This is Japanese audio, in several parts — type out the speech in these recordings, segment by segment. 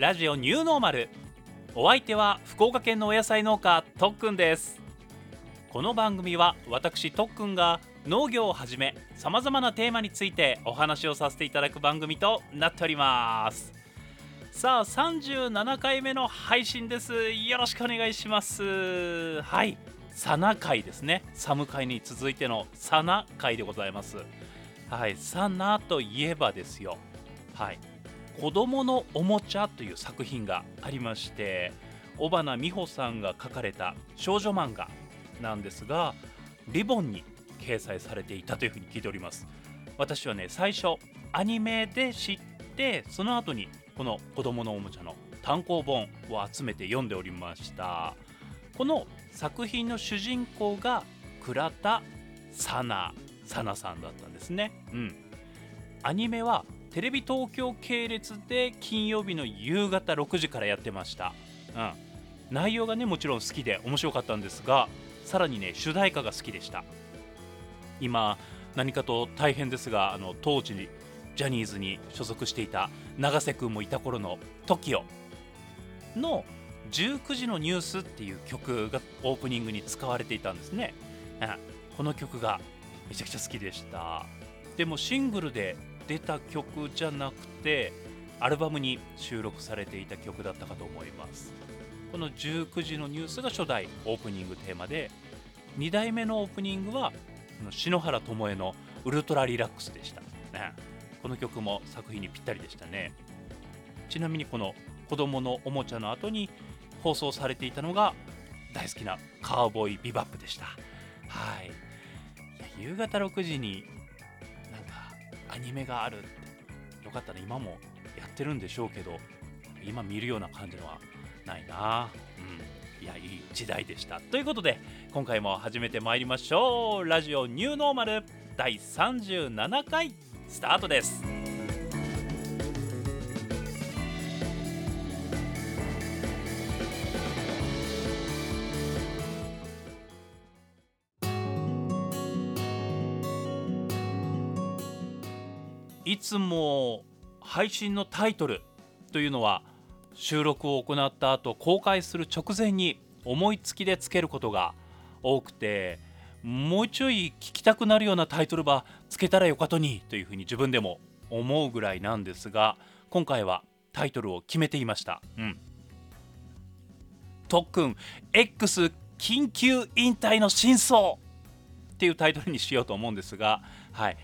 ラジオニューノーマル。お相手は福岡県のお野菜農家とっくんです。この番組は私とっくんが農業をはじめさまざまなテーマについてお話をさせていただく番組となっております。さあ37回目の配信です。よろしくお願いします。はい。サナ会ですね。寒会に続いてのサナ会でございます。はい。サナといえばですよ。はい。子供のおもちゃという作品がありまして尾花美穂さんが書かれた少女漫画なんですがリボンに掲載されていたというふうに聞いております。私はね最初アニメで知ってその後にこの子供のおもちゃの単行本を集めて読んでおりました。この作品の主人公が倉田さなさなさんだったんですね。うん。アニメはテレビ東京系列で金曜日の夕方6時からやってました。うん。内容がねもちろん好きで面白かったんですがさらにね主題歌が好きでした。今何かと大変ですがあの当時にジャニーズに所属していた永瀬君もいた頃の TOKIO の19時のニュースっていう曲がオープニングに使われていたんですね、うん、この曲がめちゃくちゃ好きでした。でもシングルで出た曲じゃなくてアルバムに収録されていた曲だったかと思います。この19時のニュースが初代オープニングテーマで2代目のオープニングは篠原ともえの「ウルトラリラックス」でした、ね、この曲も作品にぴったりでしたね。ちなみにこの子供のおもちゃの後に放送されていたのが大好きなカーボーイビバップでした。はい。いや夕方6時にアニメがあるってよかったら今もやってるんでしょうけど今見るような感じのはないな。うん。いやいい時代でした。ということで今回も始めてまいりましょう。ラジオニューノーマル第37回スタートです。いつも配信のタイトルというのは収録を行った後公開する直前に思いつきでつけることが多くてもうちょい聞きたくなるようなタイトルばつけたらよかとにというふうに自分でも思うぐらいなんですが今回はタイトルを決めていました。うん。特訓 X 緊急引退の真相っていうタイトルにしようと思うんですがはい、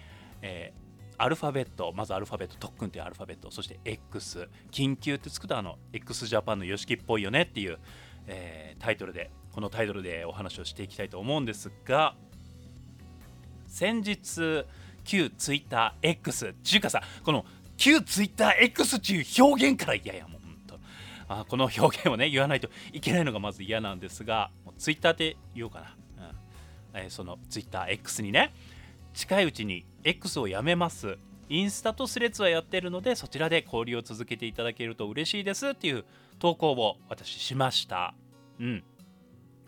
えーアルファベットまずアルファベット特訓っていうアルファベットそして X 緊急ってつくとあの x ジャパンの YOSHIKI っぽいよねっていう、えー、タイトルでこのタイトルでお話をしていきたいと思うんですが先日旧 TwitterX ちゅうかさこの旧 TwitterX っていう表現から嫌やいやもうと。あこの表現をね言わないといけないのがまず嫌なんですがもう Twitter で言おうかな、うん。えー、その TwitterX にね近いうちに X をやめます。インスタとスレッズはやってるのでそちらで交流を続けていただけると嬉しいですっていう投稿を私しました。うん。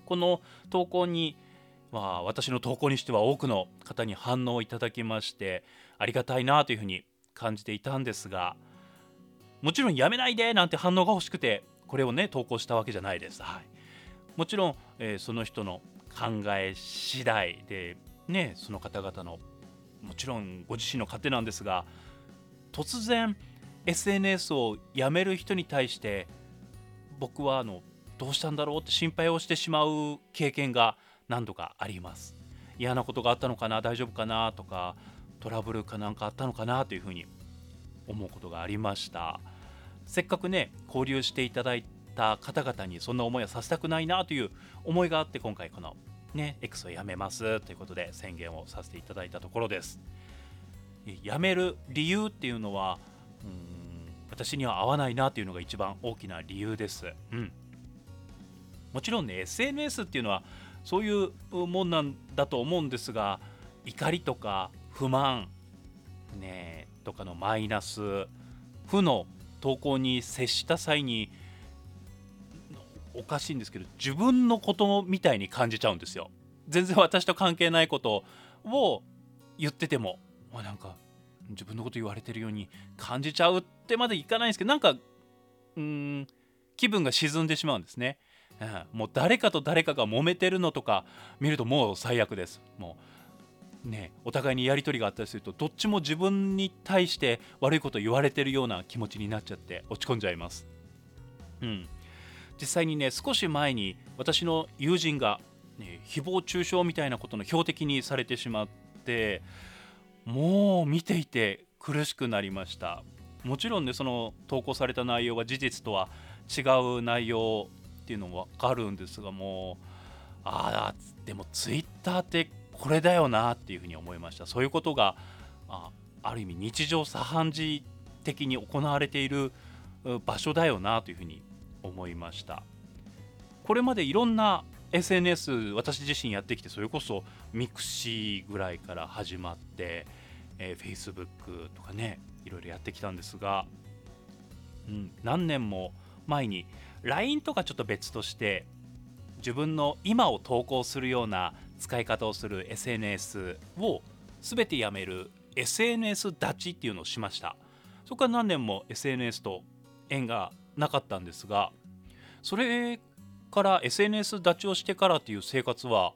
この投稿にまあ私の投稿にしては多くの方に反応をいただきましてありがたいなというふうに感じていたんですがもちろんやめないでなんて反応が欲しくてこれをね投稿したわけじゃないです、はい、もちろん、えー、その人の考え次第でねその方々のもちろんご自身の糧なんですが突然 SNS をやめる人に対して僕はあのどうしたんだろうって心配をしてしまう経験が何度かあります。嫌なことがあったのかな大丈夫かなとかトラブルかなんかあったのかなというふうに思うことがありました。せっかくね交流していただいた方々にそんな思いはさせたくないなという思いがあって今回このね、X をやめますということで宣言をさせていただいたところです。やめる理由っていうのはうん私には合わないなというのが一番大きな理由です。うん、もちろんね SNS っていうのはそういうもんなんだと思うんですが怒りとか不満、ね、とかのマイナス負の投稿に接した際におかしいんですけど自分のことみたいに感じちゃうんですよ。全然私と関係ないことを言ってても、まあ、なんか自分のこと言われてるように感じちゃうってまでいかないんですけどなんかうん気分が沈んでしまうんですね、うん、もう誰かと誰かが揉めてるのとか見るともう最悪です。もうねお互いにやり取りがあったりするとどっちも自分に対して悪いこと言われてるような気持ちになっちゃって落ち込んじゃいます。うん。実際にね少し前に私の友人が、ね、誹謗中傷みたいなことの標的にされてしまってもう見ていて苦しくなりました。もちろんねその投稿された内容は事実とは違う内容っていうのも分かるんですがもうああでもツイッターってこれだよなっていうふうに思いました。そういうことがあある意味日常茶飯事的に行われている場所だよなというふうに思いました。これまでいろんな SNS 私自身やってきてそれこそ mixi ぐらいから始まって、えー、Facebook とかねいろいろやってきたんですが、うん、何年も前に LINE とかちょっと別として自分の今を投稿するような使い方をする SNS を全てやめる SNS 立ちっていうのをしました。そこから何年も SNS と縁がなかったんですがそれから SNS 立ちをしてからっていう生活は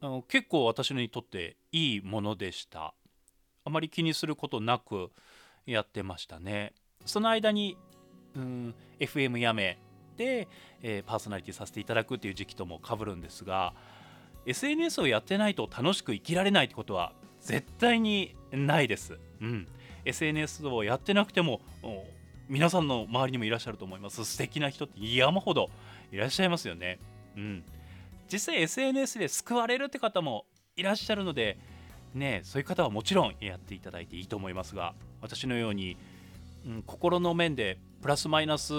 あの結構私にとっていいものでした。あまり気にすることなくやってましたね。その間にうん FM やめで、えー、パーソナリティさせていただくっていう時期ともかぶるんですが SNS をやってないと楽しく生きられないってことは絶対にないです。うん、SNS をやってなくても皆さんの周りにもいらっしゃると思います。素敵な人って山ほどいらっしゃいますよね。うん、実際 SNS で救われるって方もいらっしゃるのでねそういう方はもちろんやっていただいていいと思いますが私のように、うん、心の面でプラスマイナス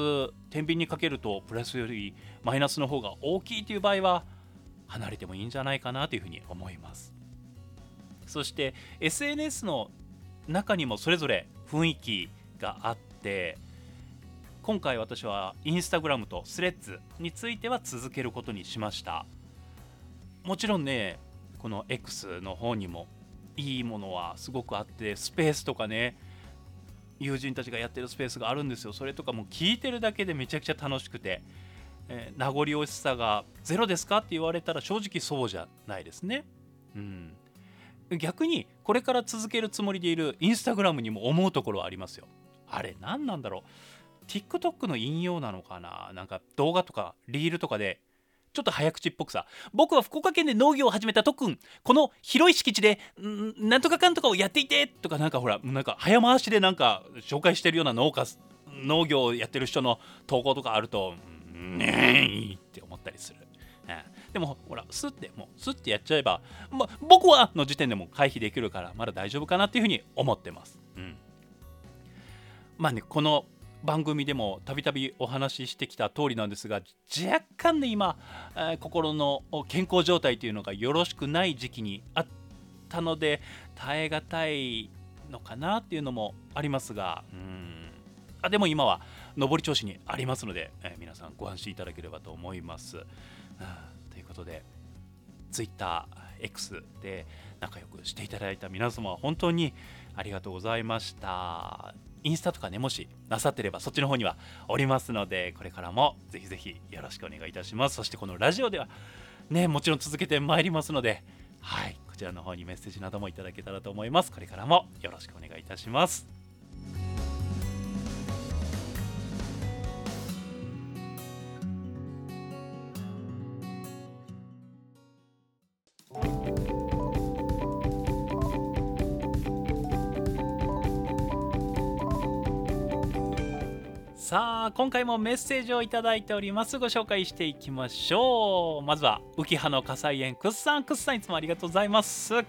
天秤にかけるとプラスよりマイナスの方が大きいという場合は離れてもいいんじゃないかなというふうに思います。そして SNS の中にもそれぞれ雰囲気があって今回私はインスタグラムとスレッズについては続けることにしました。もちろんねこの X の方にもいいものはすごくあってスペースとかね友人たちがやってるスペースがあるんですよ。それとかも聞いてるだけでめちゃくちゃ楽しくて、えー、名残惜しさがゼロですかって言われたら正直そうじゃないですね。うん。逆にこれから続けるつもりでいるインスタグラムにも思うところはありますよ。あれ何なんだろう。TikTok の引用なのかな？なんか動画とかリールとかでちょっと早口っぽくさ。僕は福岡県で農業を始めた特訓この広い敷地でんなんとかかんとかをやっていてとかなんかほらなんか早回しでなんか紹介してるような農家農業をやってる人の投稿とかあるとねえって思ったりする、うん、でもほらスッてもうスッてやっちゃえば、ま、僕はの時点でも回避できるからまだ大丈夫かなっていうふうに思ってます、うん、まあねこの番組でもたびたびお話ししてきた通りなんですが若干ね今、えー、心の健康状態というのがよろしくない時期にあったので耐え難いのかなっていうのもありますがうんあでも今は上り調子にありますので、えー、皆さんご安心いただければと思います。ということで TwitterX で仲良くしていただいた皆様本当にありがとうございました。インスタとかねもしなさってればそっちの方にはおりますのでこれからもぜひぜひよろしくお願いいたします。そしてこのラジオではねもちろん続けてまいりますのではいこちらの方にメッセージなどもいただけたらと思います。これからもよろしくお願いいたします。今回もメッセージをいただいております。ご紹介していきましょう。まずは浮葉の火災園くっさんくっさんいつもありがとうございます。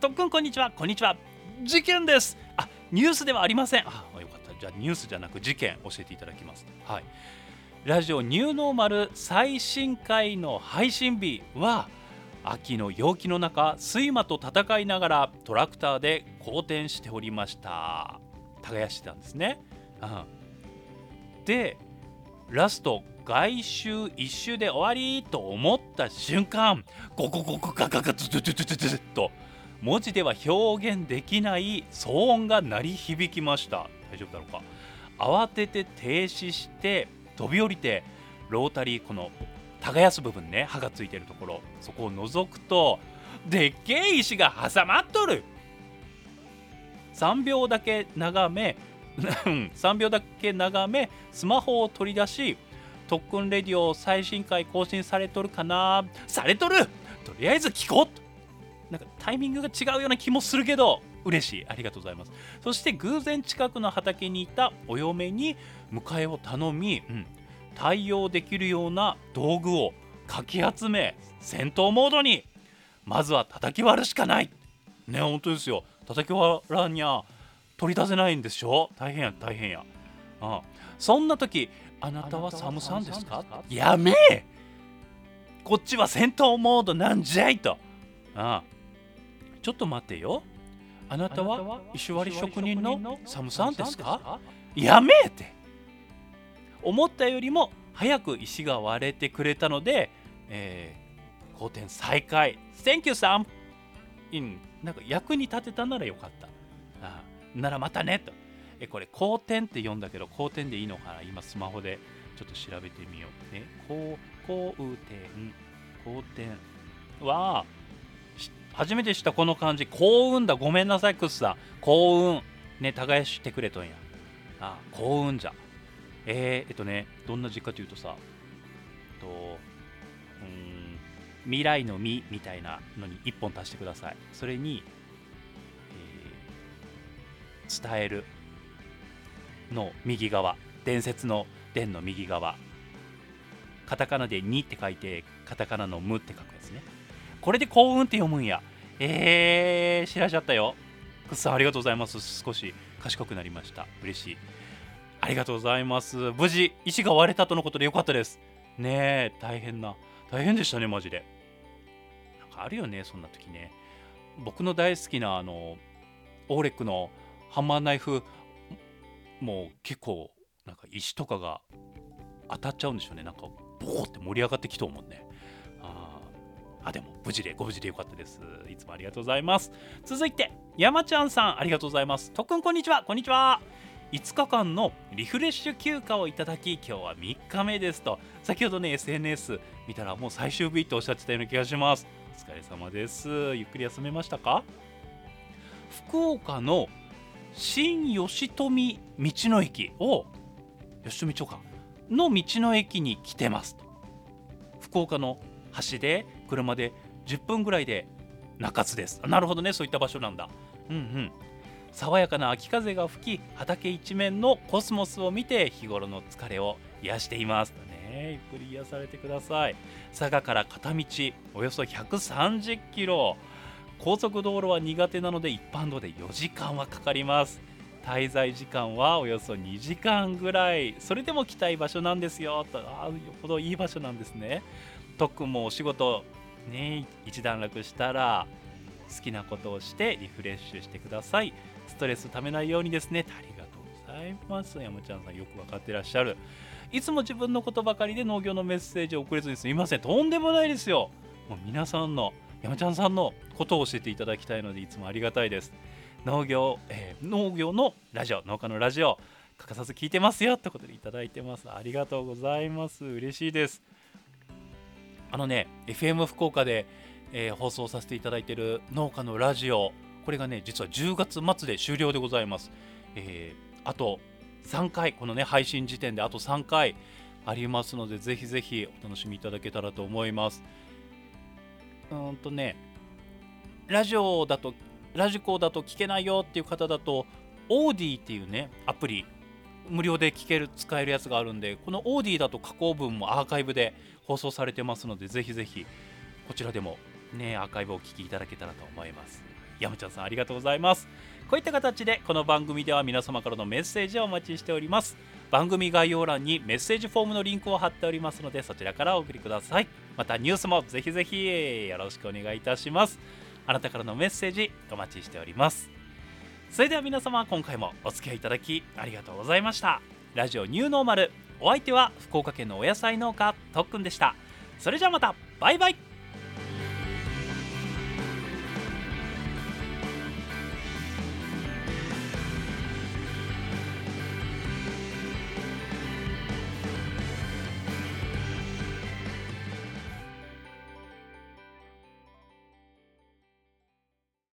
とっくんこんにちは。こんにちは。事件です。あニュースではありません。あよかった。じゃあニュースじゃなく事件教えていただきます。はい。ラジオニューノーマル最新回の配信日は秋の陽気の中睡魔と戦いながらトラクターで好転しておりました。耕してたんですね、うん。でラスト外周一周で終わりと思った瞬間ゴゴゴゴガガガズズズズズズと文字では表現できない騒音が鳴り響きました。大丈夫だろうか？慌てて停止して飛び降りてロータリーこの耕す部分ね刃がついてるところそこを覗くとでっけえ石が挟まっとる。3秒だけ眺め3秒だけ眺めスマホを取り出し特訓レディオ最新回更新されとるかな？されとる？とりあえず聞こうなんかタイミングが違うような気もするけど嬉しい。ありがとうございます。そして偶然近くの畑にいたお嫁に迎えを頼み、うん、対応できるような道具をかき集め戦闘モードに。まずは叩き割るしかない。ね本当ですよ。叩き割らんにゃ取り出せないんでしょ？大変や大変や。ああ。そんな時あなたはサムさんですか？やめえ！こっちは戦闘モードなんじゃいと。ああ。ちょっと待ってよ。あなたは石割り職人のサムさんですか？やめえって。思ったよりも早く石が割れてくれたので、えー、好転再開。Thank you さん、うん、なんか役に立てたならよかったならまたねと。えこれ好転って読んだけど好転でいいのかな？今スマホでちょっと調べてみよう。ね好好転好転は初めて知ったこの漢字。幸運だ。ごめんなさいクッさん幸運。ね耕してくれとんや。ああ幸運じゃ。えー、えっとねどんな字かというとさとうん未来の「実」みたいなのに1本足してください。それに、伝える。の右側。伝説の伝の右側。カタカナで「に」って書いてカタカナの「む」って書くやつね。これで幸運って読むんや。えー、知らしちゃったよ。くっさんありがとうございます。少し賢くなりました。嬉しい。ありがとうございます。無事石が割れたとのことでよかったです。ねえ大変な。大変でしたねマジで。なんかあるよねそんな時ね。僕の大好きなあのオーレックのハンマーナイフもう結構なんか石とかが当たっちゃうんでしょうね。なんかボーって盛り上がってきと思うね。ああでも無事でご無事でよかったです。いつもありがとうございます。続いて山ちゃんさんありがとうございます。とっくんこんにちは。こんにちは。5日間のリフレッシュ休暇をいただき今日は3日目ですと。先ほどね SNS 見たらもう最終日とおっしゃってたような気がします。お疲れ様です。ゆっくり休めましたか？福岡の新吉富道の駅を吉富町かの道の駅に来てます福岡の橋で車で10分ぐらいで中津です。なるほどねそういった場所なんだ。うんうん。爽やかな秋風が吹き畑一面のコスモスを見て日頃の疲れを癒しています。ねゆっくり癒されてください。佐賀から片道およそ130キロ。高速道路は苦手なので一般道で4時間はかかります。滞在時間はおよそ2時間ぐらい。それでも来たい場所なんですよ。とああよほどいい場所なんですね。特もお仕事ね一段落したら好きなことをしてリフレッシュしてください。ストレスためないようにですね。ありがとうございます。山ちゃんさんよく分かってらっしゃる。いつも自分のことばかりで農業のメッセージを送れずにすみません。とんでもないですよ。もう皆さんの山ちゃんさんのことを教えていただきたいのでいつもありがたいです。農業、えー、農業のラジオ農家のラジオ欠かさず聞いてますよってことでいただいてます。ありがとうございます。嬉しいです。あのね FM 福岡で、えー、放送させていただいている農家のラジオこれがね実は10月末で終了でございます、えー、あと3回このね配信時点であと3回ありますのでぜひぜひお楽しみいただけたらと思います。うんとねラジオだとラジコだと聞けないよっていう方だとオーディっていうねアプリ無料で聞ける使えるやつがあるんでこのオーディだと加工文もアーカイブで放送されてますのでぜひぜひこちらでもねアーカイブをお聞きいただけたらと思います。山ちゃんさんありがとうございます。こういった形でこの番組では皆様からのメッセージをお待ちしております。番組概要欄にメッセージフォームのリンクを貼っておりますのでそちらからお送りください。またニュースもぜひぜひよろしくお願いいたします。あなたからのメッセージお待ちしております。それでは皆様今回もお付き合いいただきありがとうございました。ラジオニューノーマル。お相手は福岡県のお野菜農家とっくんでした。それじゃあまた。バイバイ。